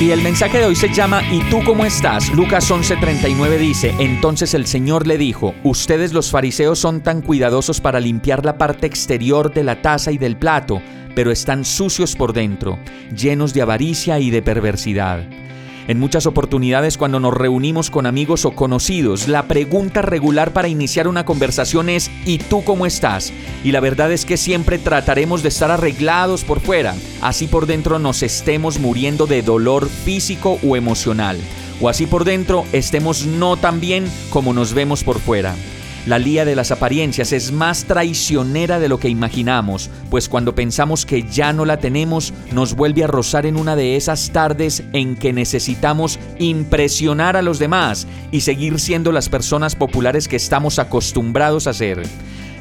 Y el mensaje de hoy se llama ¿Y tú cómo estás? Lucas 11:39 dice, entonces el Señor le dijo, ustedes los fariseos son tan cuidadosos para limpiar la parte exterior de la taza y del plato, pero están sucios por dentro, llenos de avaricia y de perversidad. En muchas oportunidades cuando nos reunimos con amigos o conocidos, la pregunta regular para iniciar una conversación es ¿y tú cómo estás? Y la verdad es que siempre trataremos de estar arreglados por fuera, así por dentro nos estemos muriendo de dolor físico o emocional, o así por dentro estemos no tan bien como nos vemos por fuera. La lía de las apariencias es más traicionera de lo que imaginamos, pues cuando pensamos que ya no la tenemos, nos vuelve a rozar en una de esas tardes en que necesitamos impresionar a los demás y seguir siendo las personas populares que estamos acostumbrados a ser.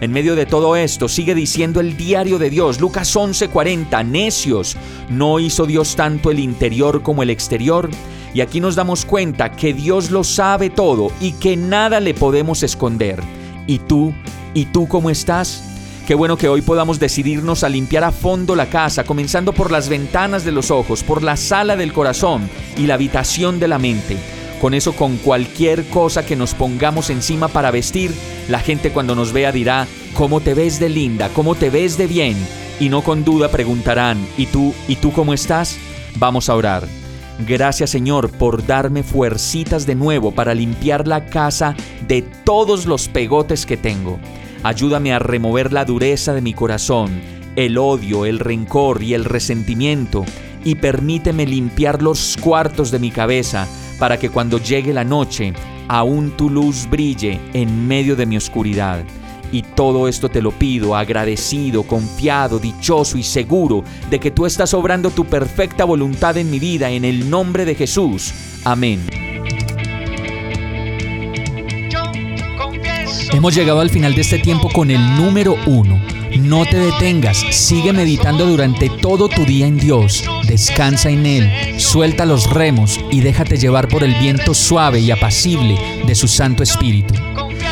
En medio de todo esto, sigue diciendo el diario de Dios, Lucas 11:40, necios, ¿no hizo Dios tanto el interior como el exterior? Y aquí nos damos cuenta que Dios lo sabe todo y que nada le podemos esconder. ¿Y tú? ¿Y tú cómo estás? Qué bueno que hoy podamos decidirnos a limpiar a fondo la casa, comenzando por las ventanas de los ojos, por la sala del corazón y la habitación de la mente. Con eso, con cualquier cosa que nos pongamos encima para vestir, la gente cuando nos vea dirá, ¿cómo te ves de linda? ¿Cómo te ves de bien? Y no con duda preguntarán, ¿y tú? ¿Y tú cómo estás? Vamos a orar. Gracias Señor por darme fuercitas de nuevo para limpiar la casa de todos los pegotes que tengo. Ayúdame a remover la dureza de mi corazón, el odio, el rencor y el resentimiento, y permíteme limpiar los cuartos de mi cabeza para que cuando llegue la noche, aún tu luz brille en medio de mi oscuridad. Y todo esto te lo pido agradecido, confiado, dichoso y seguro de que tú estás obrando tu perfecta voluntad en mi vida en el nombre de Jesús. Amén. Hemos llegado al final de este tiempo con el número uno. No te detengas, sigue meditando durante todo tu día en Dios, descansa en Él, suelta los remos y déjate llevar por el viento suave y apacible de su Santo Espíritu.